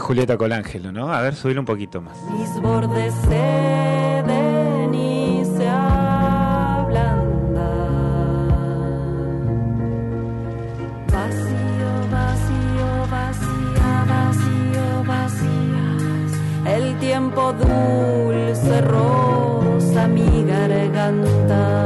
Es Julieta Colangelo, ¿no? A ver, subir un poquito más. Mis bordes ceden y se ablandan. Vacío, vacío, vacía, vacío, vacías. El tiempo dulce rosa mi garganta.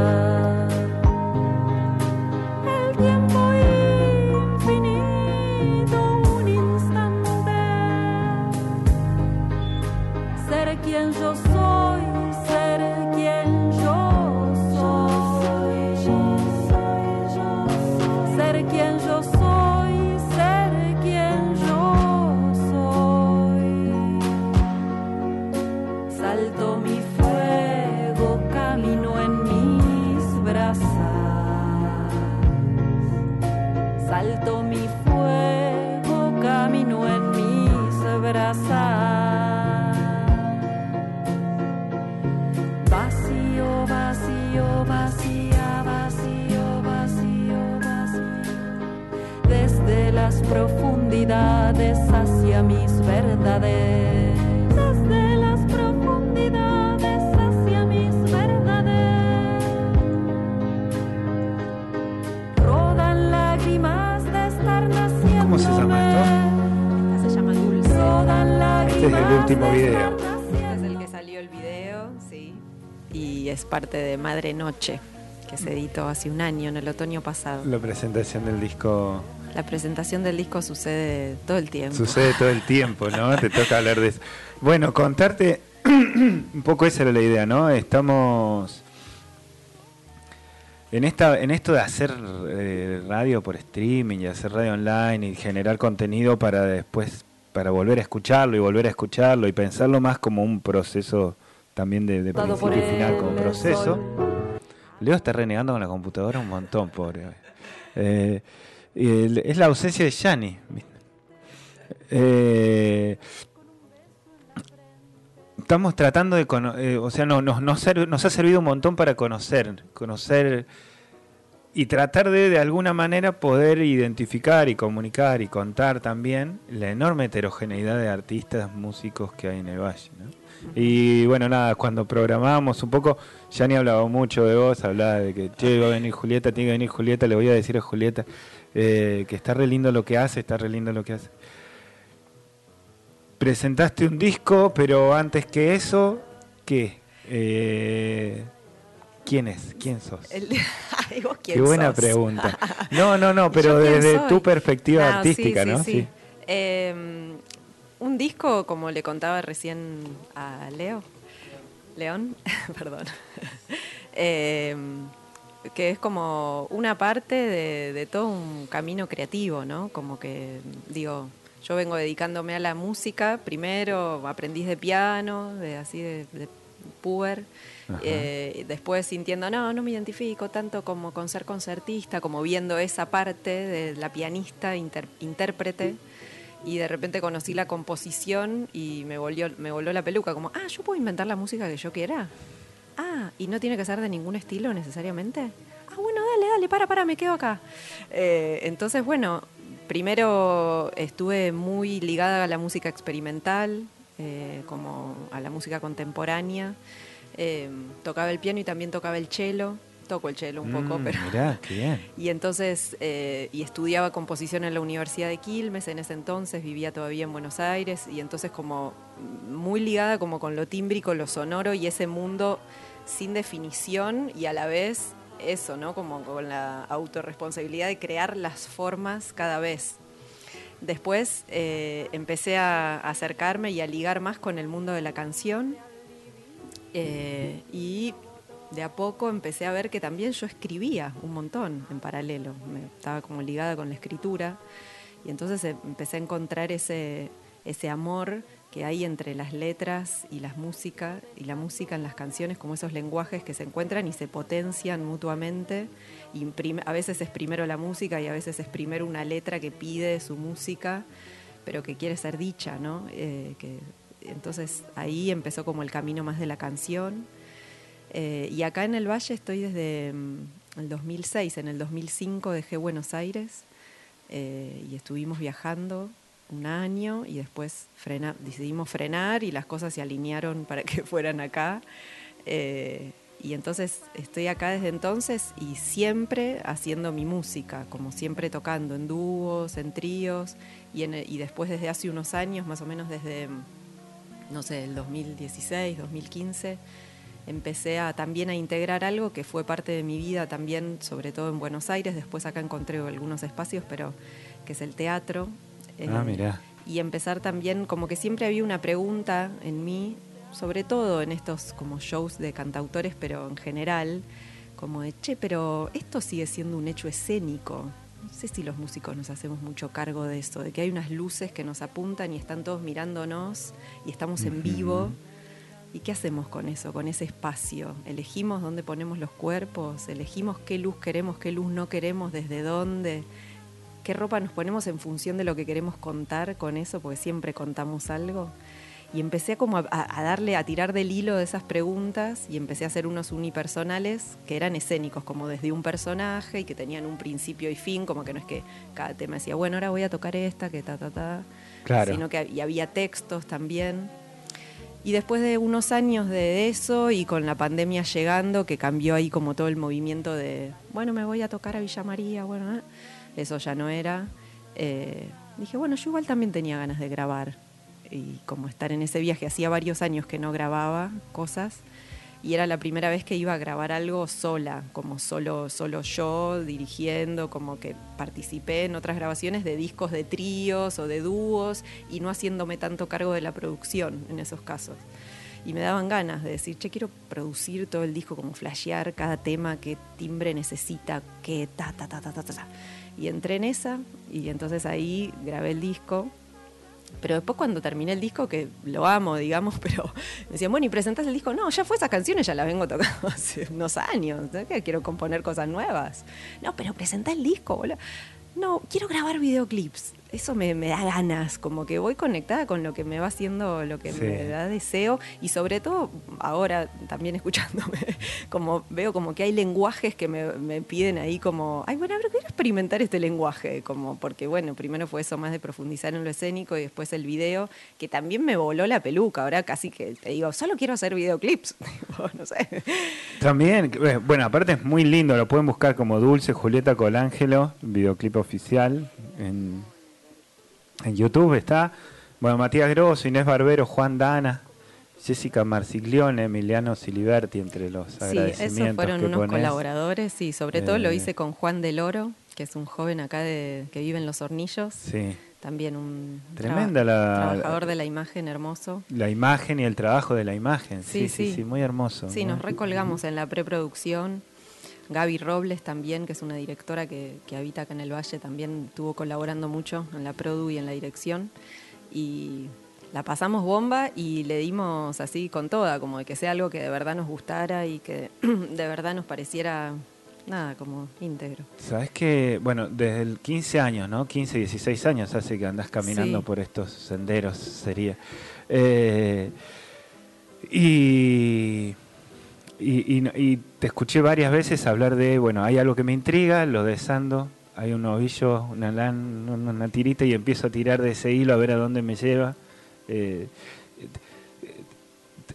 Vacío, vacío, vacía, vacío, vacío, vacío. Desde las profundidades hacia mis verdades. Desde las profundidades hacia mis verdades. Rodan lágrimas de estar naciendo. ¿Cómo se llama Esta se llama Dulce. Rodan lágrimas Este es el último de video. Y es parte de Madre Noche, que se editó hace un año, en el otoño pasado. La presentación del disco La presentación del disco sucede todo el tiempo. sucede todo el tiempo, ¿no? Te toca hablar de eso. Bueno, contarte un poco esa era la idea, ¿no? Estamos en esta en esto de hacer eh, radio por streaming y hacer radio online y generar contenido para después para volver a escucharlo y volver a escucharlo y pensarlo más como un proceso también de, de principio y final como proceso. sol. Leo está renegando con la computadora un montón, pobre. Eh, el- es la ausencia de Yanni. Eh, estamos tratando de cono- eh, o sea, no, nos, nos, nos ha servido un montón para conocer, conocer y tratar de de alguna manera poder identificar y comunicar y contar también la enorme heterogeneidad de artistas, músicos que hay en el valle. ¿no? Y bueno, nada, cuando programábamos un poco, ni hablaba mucho de vos, hablaba de que, che, va a venir Julieta, tiene que venir Julieta, le voy a decir a Julieta eh, que está re lindo lo que hace, está re lindo lo que hace. Presentaste un disco, pero antes que eso, ¿qué? Eh, ¿Quién es? ¿Quién sos? El- Ay, ¿vos quién Qué buena sos? pregunta. No, no, no, pero ¿Yo quién desde soy? tu perspectiva Ah, artística, sí, ¿no? sí. Eh, un disco, como le contaba recién a Leo, León, perdón, Eh, que es como una parte de, de todo un camino creativo, ¿no? Como que, digo, yo vengo dedicándome a la música, primero aprendiz de piano, de así de, de puber, eh, después sintiendo, no, no me identifico tanto como con ser concertista, como viendo esa parte de la pianista, inter- intérprete, y de repente conocí la composición y me volvió, me voló la peluca, como, ah, yo puedo inventar la música que yo quiera. Ah, y no tiene que ser de ningún estilo necesariamente. Ah, bueno, dale, dale, para, para, me quedo acá. Eh, entonces, bueno, primero estuve muy ligada a la música experimental, eh, como a la música contemporánea. Eh, tocaba el piano y también tocaba el cello. Toco el cello un poco, Mm, pero... Mirá, qué bien. Y entonces, eh, y estudiaba composición en la Universidad de Quilmes en ese entonces, vivía todavía en Buenos Aires, y entonces como muy ligada como con lo tímbrico, lo sonoro y ese mundo sin definición y a la vez eso, ¿no? Como con la autorresponsabilidad de crear las formas cada vez. Después eh, empecé a acercarme y a ligar más con el mundo de la canción eh, y de a poco empecé a ver que también yo escribía un montón en paralelo. Me estaba como ligada con la escritura y entonces eh, empecé a encontrar ese, ese amor que hay entre las letras y las músicas y la música en las canciones como esos lenguajes que se encuentran y se potencian mutuamente. A veces es primero la música y a veces es primero una letra que pide su música, pero que quiere ser dicha, ¿no? Eh, entonces ahí empezó como el camino más de la canción. Eh, y acá en el Valle estoy desde mm, el 2006. En el 2005 dejé Buenos Aires eh, y estuvimos viajando un año y después decidimos frenar y las cosas se alinearon para que fueran acá. Eh, y entonces estoy acá desde entonces y siempre haciendo mi música, como siempre tocando en dúos, en tríos, y, y después desde hace unos años, más o menos desde, no sé, el 2016, 2015, empecé a, también a integrar algo que fue parte de mi vida también, sobre todo en Buenos Aires, después acá encontré algunos espacios, pero que es el teatro. Ah, Eh, mirá. y empezar también, como que siempre había una pregunta en mí, sobre todo en estos como shows de cantautores, pero en general, como de, che, pero esto sigue siendo un hecho escénico. No sé si los músicos nos hacemos mucho cargo de eso, de que hay unas luces que nos apuntan y están todos mirándonos y estamos en vivo. ¿Y qué hacemos con eso, con ese espacio? ¿Elegimos dónde ponemos los cuerpos? ¿Elegimos qué luz queremos, qué luz no queremos, desde dónde? ¿Qué ropa nos ponemos en función de lo que queremos contar con eso? Porque siempre contamos algo. Y empecé a como a, a darle, a tirar del hilo de esas preguntas y empecé a hacer unos unipersonales que eran escénicos, como desde un personaje y que tenían un principio y fin, como que no es que cada tema decía, bueno, ahora voy a tocar esta, que ta, ta, ta. Claro. Sino que y había textos también. Y después de unos años de eso y con la pandemia llegando, que cambió ahí como todo el movimiento de, bueno, me voy a tocar a Villa María, bueno, eh, eso ya no era. eh, dije, bueno, yo igual también tenía ganas de grabar y como estar en ese viaje. Hacía varios años que no grababa cosas y era la primera vez que iba a grabar algo sola, como solo, solo yo dirigiendo, como que participé en otras grabaciones de discos de tríos o de dúos y no haciéndome tanto cargo de la producción en esos casos. Y me daban ganas de decir, che, quiero producir todo el disco, como flashear cada tema, qué timbre necesita, qué ta, ta, ta, ta, ta, ta. Y entré en esa y entonces ahí grabé el disco. Pero después cuando terminé el disco, que lo amo, digamos, pero me decían, bueno, ¿y presentás el disco? No, ya fue esas canciones, ya las vengo tocando hace unos años. ¿sabes qué? Quiero componer cosas nuevas. No, pero presentá el disco, boludo. No, quiero grabar videoclips. Eso me, me da ganas, como que voy conectada con lo que me va haciendo, lo que Sí. me da deseo y sobre todo ahora también escuchándome, como veo como que hay lenguajes que me, me piden ahí como, ay, bueno, a ver, quiero experimentar este lenguaje, como porque bueno, primero fue eso más de profundizar en lo escénico y después el video, que también me voló la peluca, ahora casi que te digo, solo quiero hacer videoclips, no sé. También, eh, bueno, aparte es muy lindo, lo pueden buscar como Dulce Julieta Colangelo, videoclip oficial en, en YouTube está. Bueno, Matías Grosso, Inés Barbero, Juan Dana, Jessica Marsiglione, Emiliano Siliberti, entre los Sí, agradecimientos esos fueron que unos ponés. colaboradores y sobre todo lo Eh. hice con Juan del Oro, que es un joven acá de, que vive en Los Hornillos, Sí, también un Tremenda traba- la- trabajador de la imagen hermoso. la imagen y el trabajo de la imagen, sí, sí, Sí, sí, sí. muy hermoso. Sí, muy- nos recolgamos en la preproducción. Gaby Robles también, que es una directora que, que habita acá en el Valle, también estuvo colaborando mucho en la produ y en la dirección. Y la pasamos bomba y le dimos así con toda, como de que sea algo que de verdad nos gustara y que de verdad nos pareciera, nada, como íntegro. Sabes que, bueno, desde el 15 años, ¿no? 15, 16 años hace que andás caminando Sí. por estos senderos, sería. Eh, y, y, y- y te escuché varias veces hablar de, bueno, hay algo que me intriga, lo desando, hay un ovillo, una, lan- una, tirita y empiezo a tirar de ese hilo a ver a dónde me lleva. Eh,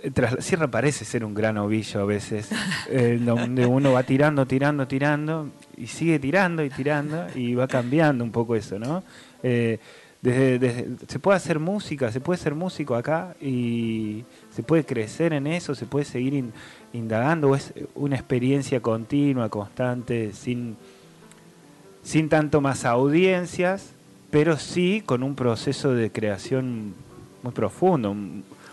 eh, tras la sierra parece ser un gran ovillo a veces, eh, donde uno va tirando, tirando, tirando, y sigue tirando y tirando, y va cambiando un poco eso, ¿no? Eh, desde, desde- se puede hacer música, se puede ser músico acá, y se puede crecer en eso, se puede seguir in- indagando, o es una experiencia continua, constante, sin, sin tanto más audiencias, pero sí con un proceso de creación muy profundo,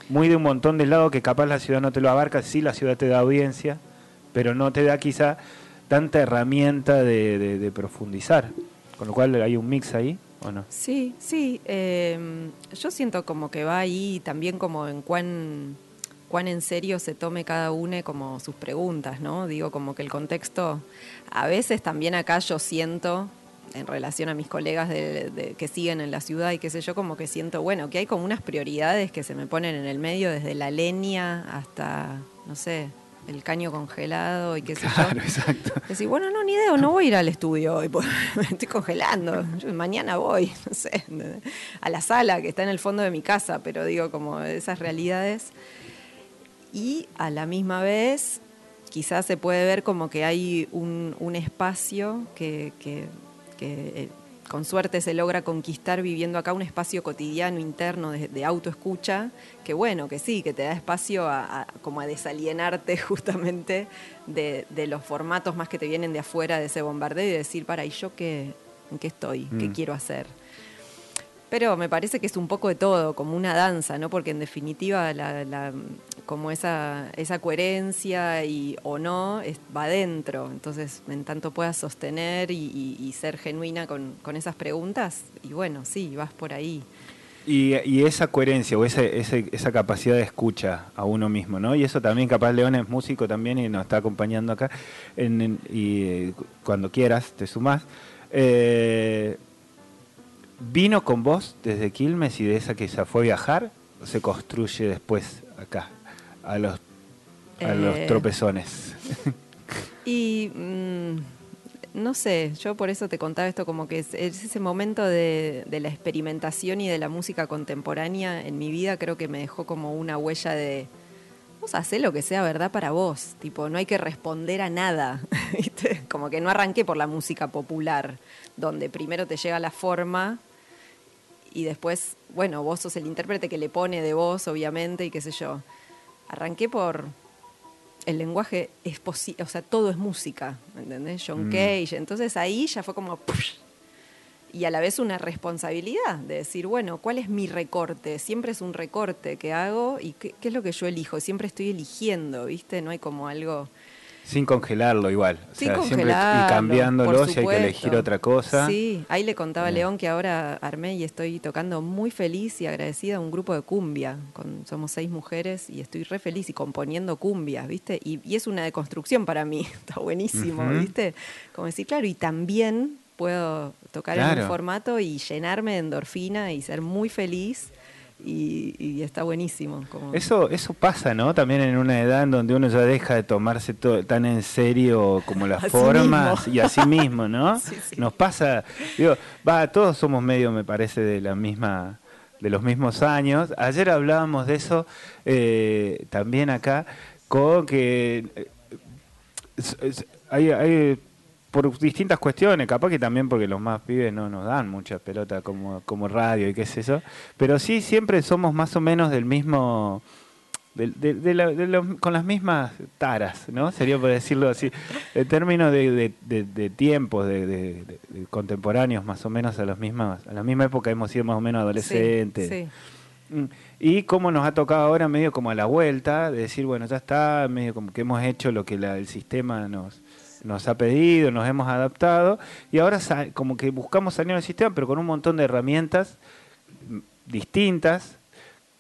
muy de un montón de lados que capaz la ciudad no te lo abarca, sí la ciudad te da audiencia, pero no te da quizá tanta herramienta de profundizar. Con lo cual hay un mix ahí, Sí, sí. eh, yo siento como que va ahí también como en cuán, cuán en serio se tome cada uno como sus preguntas, ¿no? Digo, como que el contexto, a veces también acá yo siento, en relación a mis colegas de, de- que siguen en la ciudad y qué sé yo, como que siento, bueno, que hay como unas prioridades que se me ponen en el medio, desde la leña hasta, no sé, el caño congelado y qué sé Claro, yo. exacto. Decir, bueno, no, ni idea, no voy a ir al estudio hoy, porque me estoy congelando. Yo mañana voy, no sé, a la sala que está en el fondo de mi casa, pero digo, como esas realidades. Y a la misma vez, quizás se puede ver como que hay un, un espacio que, que- que, eh, con suerte se logra conquistar viviendo acá, un espacio cotidiano interno de, de autoescucha, que bueno, que sí, que te da espacio a, a- como a desalienarte justamente de, de los formatos más que te vienen de afuera de ese bombardeo y decir, para, ¿y yo qué, en qué estoy? ¿Qué Mm. quiero hacer? Pero me parece que es un poco de todo, como una danza, ¿no? Porque en definitiva, la, la- como esa, esa coherencia y, o no es, va adentro. Entonces, en tanto puedas sostener y, ser genuina con, con esas preguntas, y bueno, sí, vas por ahí. Y, esa coherencia o ese- esa capacidad de escucha a uno mismo, ¿no? Y eso también, capaz León es músico también y nos está acompañando acá. En- y eh, cuando quieras, te sumás. Eh, ¿Vino con vos desde Quilmes y de esa que se fue a viajar? ¿O se construye después acá, a los, a los Eh, tropezones? Y mm, no sé, yo por eso te contaba esto como que es, es ese momento de, de la experimentación y de la música contemporánea en mi vida creo que me dejó como una huella de vos hacé lo que sea verdad para vos, tipo, no hay que responder a nada, ¿viste? Como que no arranqué por la música popular, donde primero te llega la forma y después, bueno, vos sos el intérprete que le pone de voz, obviamente, y qué sé yo. Arranqué por el lenguaje es posible, o sea, todo es música, ¿entendés? John Mm. Cage. Entonces ahí ya fue como. ¡push! Y a la vez una responsabilidad de decir, bueno, ¿cuál es mi recorte? Siempre es un recorte que hago y qué, qué es lo que yo elijo. Siempre estoy eligiendo, ¿viste? No hay como algo. Sin congelarlo igual. O Sin sea, congelarlo, y cambiándolo si hay que elegir otra cosa. Sí, ahí le contaba a Eh. León que ahora armé y estoy tocando muy feliz y agradecida a un grupo de cumbia. Con, somos seis mujeres y estoy re feliz y componiendo cumbias, ¿viste? Y, y es una deconstrucción para mí, está buenísimo. ¿viste? Como decir, claro, y también puedo tocar en un formato y llenarme de endorfina y ser muy feliz y, y está buenísimo. Como... Eso, eso pasa, ¿no? También en una edad en donde uno ya deja de tomarse todo tan en serio como las Así formas mismo. y así mismo, ¿no? Sí, sí. Nos pasa, digo, va, todos somos medio, me parece, de la misma, de los mismos años. Ayer hablábamos de eso eh, también acá, con que eh, hay, hay por distintas cuestiones, capaz que también porque los más pibes no nos dan mucha pelota como, como radio y qué es eso, pero sí siempre somos más o menos del mismo, de- de- de la- de los- con las mismas taras, ¿no? Sería por decirlo así, en términos de, tiempos, de, contemporáneos más o menos a, las mismas, a la misma época hemos sido más o menos adolescentes. sí. Mm, Y cómo nos ha tocado ahora medio como a la vuelta, de decir, bueno, ya está, medio como que hemos hecho lo que la- el sistema nos, nos ha pedido, nos hemos adaptado, y ahora como que buscamos salir del sistema, pero con un montón de herramientas mm, distintas,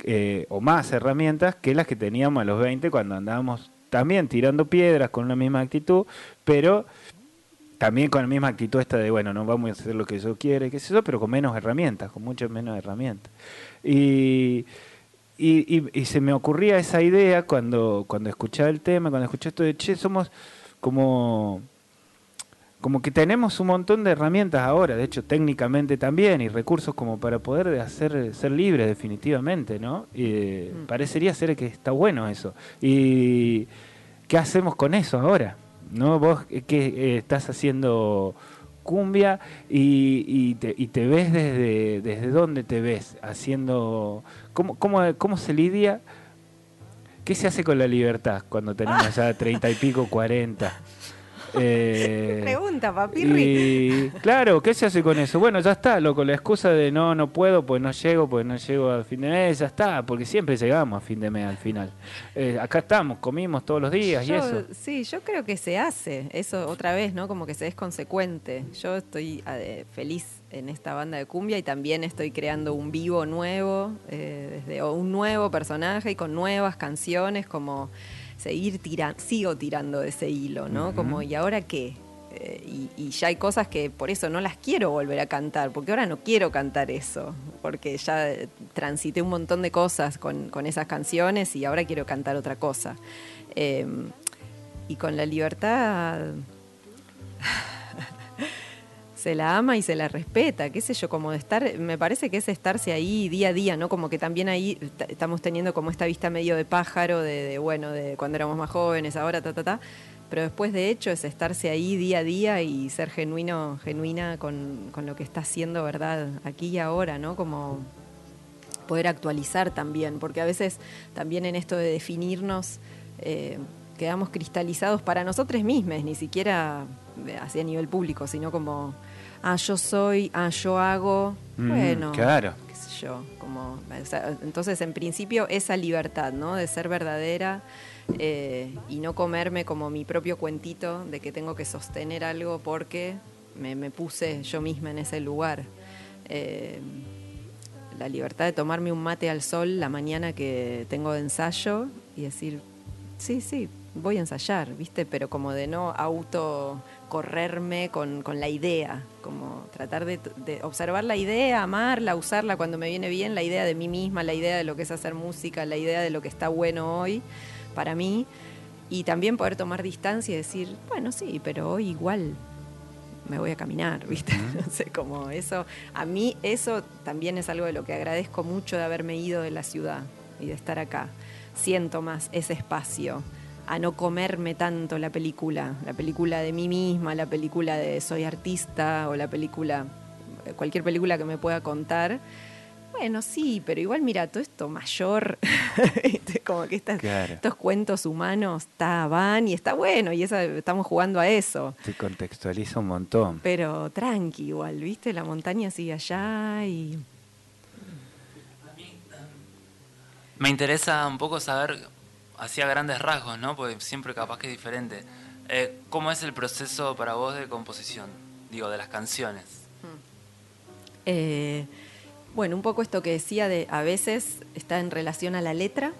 eh, o más herramientas que las que teníamos a los 20 cuando andábamos también tirando piedras con una misma actitud, pero también con la misma actitud esta de, bueno, no vamos a hacer lo que yo quiero, qué sé yo, pero con menos herramientas, con muchas menos herramientas. Y, y, y- y se me ocurría esa idea cuando, cuando escuchaba el tema, cuando escuché esto de, che, somos como, como que tenemos un montón de herramientas ahora, de hecho técnicamente también, y recursos como para poder hacer ser libres definitivamente, ¿no? Eh, Mm. parecería ser que está bueno eso. ¿Y qué hacemos con eso ahora? ¿No? Vos eh, que eh, estás haciendo cumbia y, y te, y te ves desde, desde dónde te ves haciendo cómo, cómo, cómo se lidia qué se hace con la libertad cuando tenemos ya treinta y pico cuarenta Eh, Pregunta, papirri. y claro, ¿qué se hace con eso? Bueno, ya está, loco, la excusa de no, no puedo, pues no llego, pues no llego al fin de mes, ya está, porque siempre llegamos a fin de mes al final. Eh, acá estamos, comimos todos los días y eso. Sí, yo creo que se hace. Eso otra vez, ¿no? Como que se es consecuente. Yo estoy feliz en esta banda de cumbia y también estoy creando un vivo nuevo, eh, desde un nuevo personaje y con nuevas canciones, como seguir tirando, sigo tirando de ese hilo, ¿no? Como, ¿y ahora qué? Eh, y, y ya hay cosas que por eso no las quiero volver a cantar, porque ahora no quiero cantar eso, porque ya transité un montón de cosas con, con esas canciones y ahora quiero cantar otra cosa. Eh, y con la libertad se la ama y se la respeta, qué sé yo, como de estar, me parece que es estarse ahí día a día, ¿no? Como que también ahí estamos teniendo como esta vista medio de pájaro, de, de, bueno, de cuando éramos más jóvenes, ahora, ta, ta, ta. Pero después de hecho es estarse ahí día a día y ser genuino, genuina con, con lo que está haciendo, ¿verdad? Aquí y ahora, ¿no? Como poder actualizar también, porque a veces también en esto de definirnos eh, quedamos cristalizados para nosotros mismos, ni siquiera eh, así a nivel público, sino como, ah, yo soy, ah, yo hago, Mm, bueno, claro. qué sé yo, como, entonces en principio esa libertad, ¿no? De ser verdadera eh, y no comerme como mi propio cuentito de que tengo que sostener algo porque me, me puse yo misma en ese lugar. Eh, la libertad de tomarme un mate al sol la mañana que tengo de ensayo y decir, sí, sí, voy a ensayar, ¿viste? Pero como de no auto correrme con, con la idea, como tratar de, de observar la idea, amarla, usarla cuando me viene bien, la idea de mí misma, la idea de lo que es hacer música, la idea de lo que está bueno hoy para mí y también poder tomar distancia y decir, bueno, sí, pero hoy igual me voy a caminar, ¿viste? No sé, como eso, a mí eso también es algo de lo que agradezco mucho de haberme ido de la ciudad y de estar acá. Siento más ese espacio, a no comerme tanto la película, la película de mí misma, la película de soy artista o la película, cualquier película que me pueda contar. Bueno, sí, pero igual mira, todo esto mayor, como que estas- Claro. estos cuentos humanos está, van y está bueno, y esa, estamos jugando a eso. Te contextualiza un montón. Pero tranqui igual, ¿viste? La montaña sigue allá y... Me interesa un poco saber, hacia grandes rasgos, ¿no? Porque siempre capaz que es diferente. Eh, ¿Cómo es el proceso para vos de composición? Digo, de las canciones. eh, bueno, un poco esto que decía de a veces está en relación a la letra.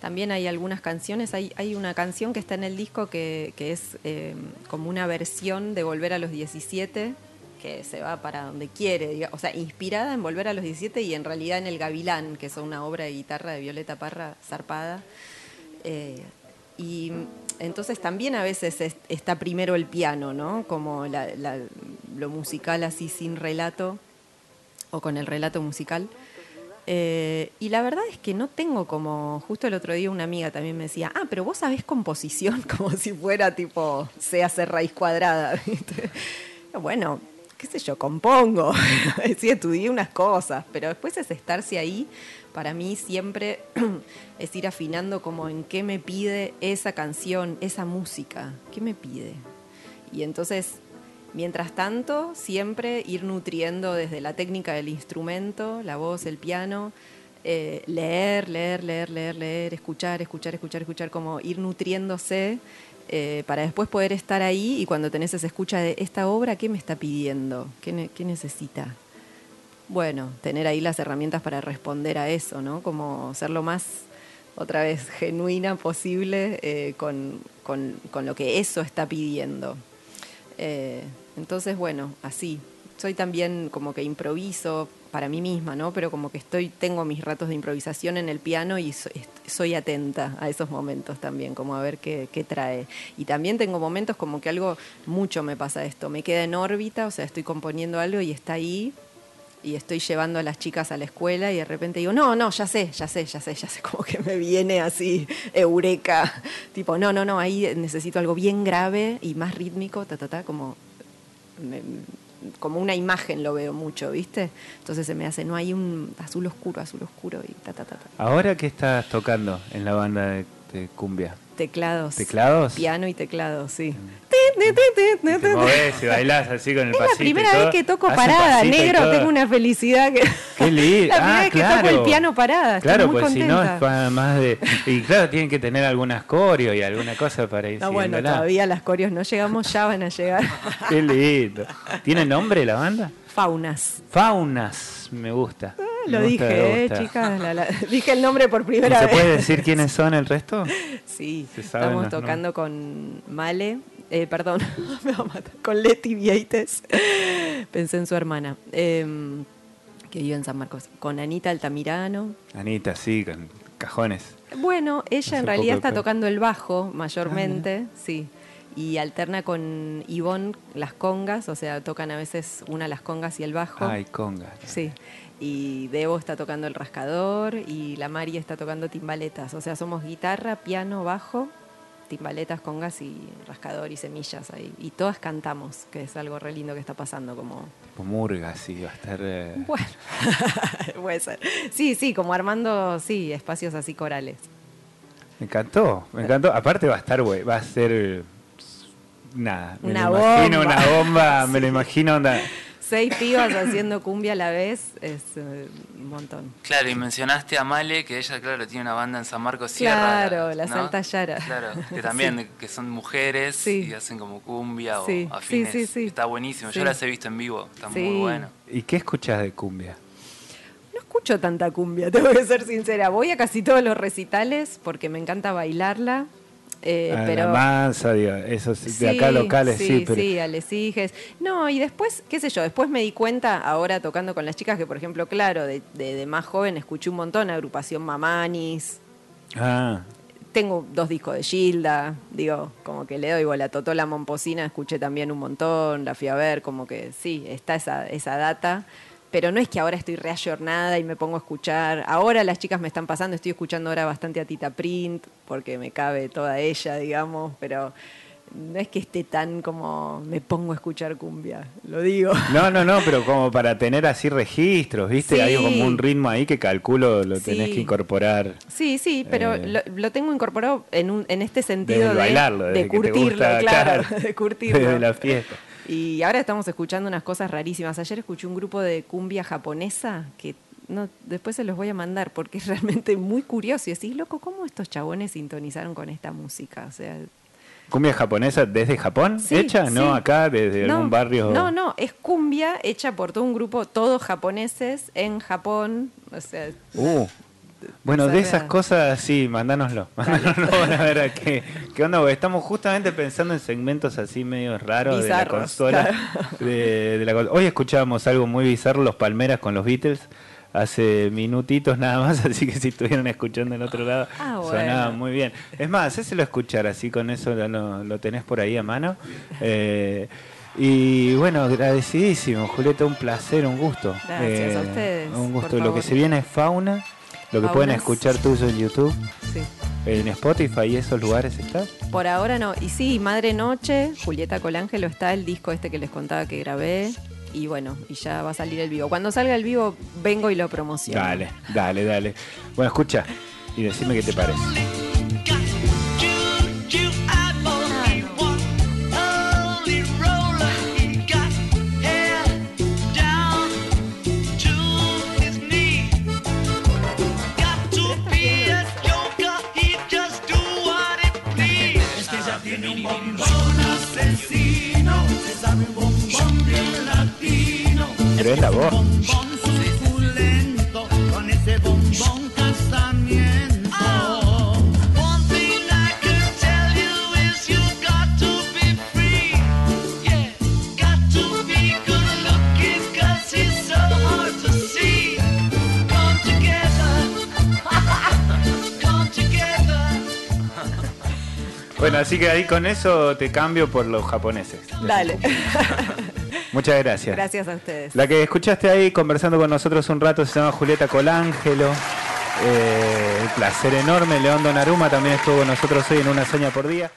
También hay algunas canciones, hay, hay una canción que está en el disco que, que es eh, como una versión de Volver a los 17, que se va para donde quiere, o sea, inspirada en Volver a los 17 y en realidad en El Gavilán, que es una obra de guitarra de Violeta Parra, zarpada. Eh, y entonces también a veces es- está primero el piano, ¿no? Como lo musical así sin relato o con el relato musical. Eh, y la verdad es que no tengo como, justo el otro día una amiga también me decía, ah, pero vos sabés composición, como si fuera tipo, sé hacer raíz cuadrada. Bueno, qué sé yo, compongo, sí, estudié unas cosas, pero después es estarse ahí, para mí siempre es ir afinando como en qué me pide esa canción, esa música, qué me pide. Y entonces Mientras tanto, siempre ir nutriendo desde la técnica del instrumento, la voz, el piano, eh, leer, leer, leer, leer, leer, escuchar, escuchar, escuchar, escuchar, como ir nutriéndose eh, para después poder estar ahí y cuando tenés esa escucha de esta obra, ¿qué me está pidiendo? ¿Qué, ne- qué necesita? Bueno, tener ahí las herramientas para responder a eso, ¿no? Como ser lo más, otra vez, genuina posible eh, con, con- con lo que eso está pidiendo. Eh, entonces, bueno, así. Soy también como que improviso para mí misma, ¿no? Pero como que estoy, tengo mis ratos de improvisación en el piano y so- soy atenta a esos momentos también, como a ver qué, trae. Y también tengo momentos como que algo, mucho me pasa esto, me queda en órbita, o sea, estoy componiendo algo y está ahí, y estoy llevando a las chicas a la escuela y de repente digo, no, no, ya sé, ya sé, ya sé, ya sé, como que me viene así, eureka, tipo, no, no, no, ahí necesito algo bien grave y más rítmico, ta, ta, ta, como, me- como una imagen lo veo mucho, ¿viste? Entonces se me hace, no, hay un azul oscuro, azul oscuro y ta, ta, ta. ¿Ahora qué estás tocando en la banda de cumbia? Teclados. ¿Teclados? Piano y teclados, sí. Te movés y bailás así con el Es la pasito y primera todo. vez que toco parada, pasito negro, tengo una felicidad que... Qué lindo. La primera ah, vez que claro. toco el piano parada, estoy Claro, muy pues si no es pa- más de. Y claro, tienen que tener algunas coreo y alguna cosa para ir No, bueno, todavía las coreos no llegamos, ya van a llegar. Qué lindo. ¿Tiene nombre la banda? Faunas. Faunas, me gusta. Lo gusta, dije, eh, chicas. la- la- dije el nombre por ¿Y primera se vez. puede decir quiénes son el resto? Sí, Se estamos los tocando con Male, eh, perdón, me va a matar, con Leti Vieites. Pensé en su hermana, eh, que vive en San Marcos. Con Anita Altamirano. Anita, sí, con cajones. Bueno, ella Hace en realidad está tocando el bajo mayormente, sí. Y alterna con Ivonne las congas, o sea, tocan a veces una las congas y el bajo. Ay, conga. Sí. Y Debo está tocando el rascador y la Mari está tocando timbaletas. O sea, somos guitarra, piano, bajo, timbaletas, congas y rascador y semillas ahí. Y todas cantamos, que es algo re lindo que está pasando, como Tipo murga, sí, va a estar. eh, bueno, puede ser. Sí, sí, como armando, sí, espacios así corales. Me encantó, me encantó. Aparte va a estar, güey, va a ser. Nada, me Una lo imagino bomba. una bomba, me lo imagino onda. Seis pibas haciendo cumbia a la vez es eh, un montón. Claro, y mencionaste a Male, que ella, claro, tiene una banda en San Marcos Sierra. Claro, la ¿no? Yara. Claro, que también, que son mujeres Sí. y hacen como cumbia Sí, o afines. sí, sí, sí. Está buenísimo, Sí. yo las he visto en vivo, está Sí. muy bueno. ¿Y qué escuchas de cumbia? No escucho tanta cumbia, tengo que ser sincera. Voy a casi todos los recitales porque me encanta bailarla. Eh, Ah, pero La mansa, digo, esos de acá locales, sí, sí, pero. sí, Alesiges. No, y después, qué sé yo, después me di cuenta, ahora tocando con las chicas, que por ejemplo, claro, de, de- de más joven escuché un montón, agrupación Mamanis, Ah, tengo dos discos de Gilda, digo, como que le doy igual a Totó la Momposina, escuché también un montón, la fui a ver, como que sí, está esa, esa data. Pero no es que ahora estoy reayornada y me pongo a escuchar. Ahora las chicas me están pasando, estoy escuchando ahora bastante a Tita Print, porque me cabe toda ella, digamos, pero no es que esté tan como me pongo a escuchar cumbia, lo digo. No, no, no, pero como para tener así registros, ¿viste? Sí. Hay como un ritmo ahí que calculo lo tenés Sí. que incorporar. Sí, sí, pero Eh. lo, lo tengo incorporado en, un, en este sentido de, bailarlo, de te curtirlo, gusta, claro, claro. de curtirlo. Desde la fiesta. Y ahora estamos escuchando unas cosas rarísimas. Ayer escuché un grupo de cumbia japonesa que no, después se los voy a mandar porque es realmente muy curioso. Y decís, loco, ¿cómo estos chabones sintonizaron con esta música? O sea, ¿Cumbia japonesa desde Japón? Sí, ¿Hecha? sí. ¿No acá, desde no, algún barrio? No, no, es cumbia hecha por todo un grupo, todos japoneses en Japón. O sea, Uh, bueno, de Esa esas cosas, sí, mandánoslo. Mandánoslo para ver a qué, qué onda, porque estamos justamente pensando en segmentos así medio raros de la consola. claro. de- de la Hoy escuchábamos algo muy bizarro, Los Palmeras con los Beatles, hace minutitos nada más, así que si estuvieran escuchando en otro lado, Ah, sonaba muy bien. Es más, hacéselo escuchar, así con eso lo, lo tenés por ahí a mano. Eh, y bueno, agradecidísimo, Julieta, un placer, un gusto. Eh, Gracias a ustedes, Un gusto. Lo que se viene es Fauna, lo que pueden escuchar tuyo en YouTube, sí. en Spotify y esos lugares está. Por ahora no. Y sí, Madre Noche, Julieta Colangelo está el disco este que les contaba que grabé. Y bueno, y ya va a salir el vivo. Cuando salga el vivo, vengo y lo promociono. Dale, dale, dale. Bueno, escucha y decime qué te parece. Ese bombón casamiento. One thing I can tell you is you got to be free. Yeah, got to be good looking 'cause he's so hard to see. Come together, come together. Bueno, así que ahí con eso te cambio por los japoneses. Dale. Muchas gracias. Gracias a ustedes. La que escuchaste ahí conversando con nosotros un rato se llama Julieta Colangelo. Eh, un placer enorme. León Donaruma también estuvo con nosotros hoy en Una Seña por Día.